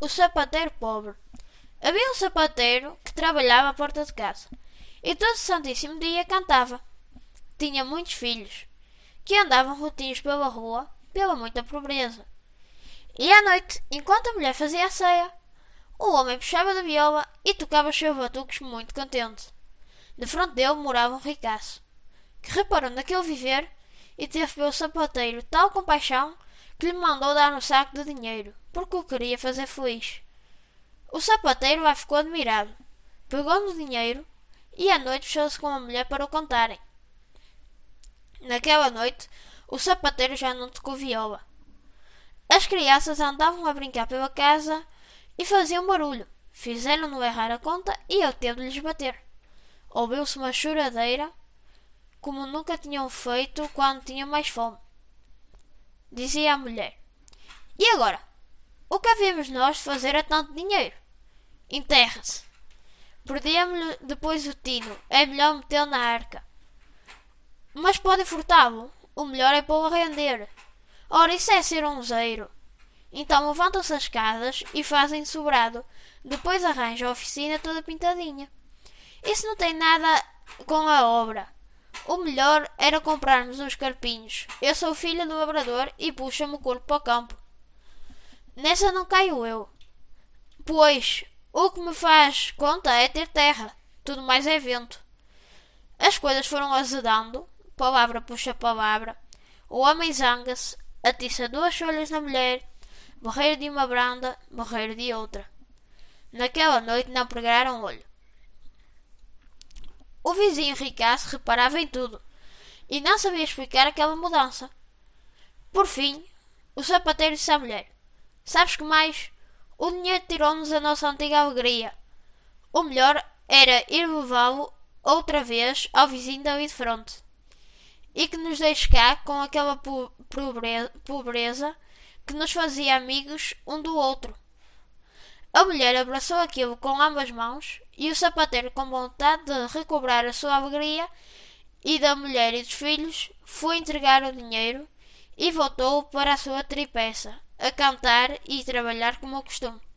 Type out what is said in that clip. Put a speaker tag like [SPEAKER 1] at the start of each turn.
[SPEAKER 1] O sapateiro pobre. Havia um sapateiro que trabalhava à porta de casa e todo santíssimo dia cantava. Tinha muitos filhos que andavam rotinhos pela rua pela muita pobreza. E à noite, enquanto a mulher fazia a ceia, o homem puxava da viola e tocava os seus batucos muito contente. De frente dele morava um ricaço, que reparou naquele viver e teve pelo sapateiro tal compaixão que lhe mandou dar um saco de dinheiro, porque o queria fazer feliz. O sapateiro lá ficou admirado, pegou no dinheiro e à noite fechou-se com a mulher para o contarem. Naquela noite, o sapateiro já não tocou viola. As crianças andavam a brincar pela casa e faziam barulho. Fizeram-no errar a conta e ele teve de lhes bater. Ouviu-se uma choradeira, como nunca tinham feito quando tinham mais fome. Dizia a mulher: E agora? O que havíamos nós fazer a tanto dinheiro? Enterra-se. Perdemos-lhe depois o tino. É melhor metê-lo na arca. Mas podem furtá-lo. O melhor é pô-lo a render. Ora, isso é ser um zeiro. Então levantam-se as escadas e fazem sobrado. Depois arranjam a oficina toda pintadinha. Isso não tem nada com a obra. O melhor era comprarmos uns carpinhos. Eu sou filha do labrador e puxa-me o corpo para o campo. Nessa não caio eu. Pois, o que me faz conta é ter terra. Tudo mais é vento. As coisas foram azedando. Palavra puxa palavra. O homem zanga-se, atiça duas folhas na mulher, borreiro de uma branda, borreiro de outra. Naquela noite não pregaram olho. O vizinho ricaço reparava em tudo e não sabia explicar aquela mudança. Por fim, o sapateiro disse à mulher: Sabes que mais? O dinheiro tirou-nos a nossa antiga alegria. O melhor era ir levá-lo outra vez ao vizinho dali de fronte e que nos deixe cá com aquela pobreza que nos fazia amigos um do outro. A mulher abraçou aquilo com ambas mãos e o sapateiro, com vontade de recobrar a sua alegria e da mulher e dos filhos, foi entregar o dinheiro e voltou para a sua tripeça, a cantar e trabalhar como o costume.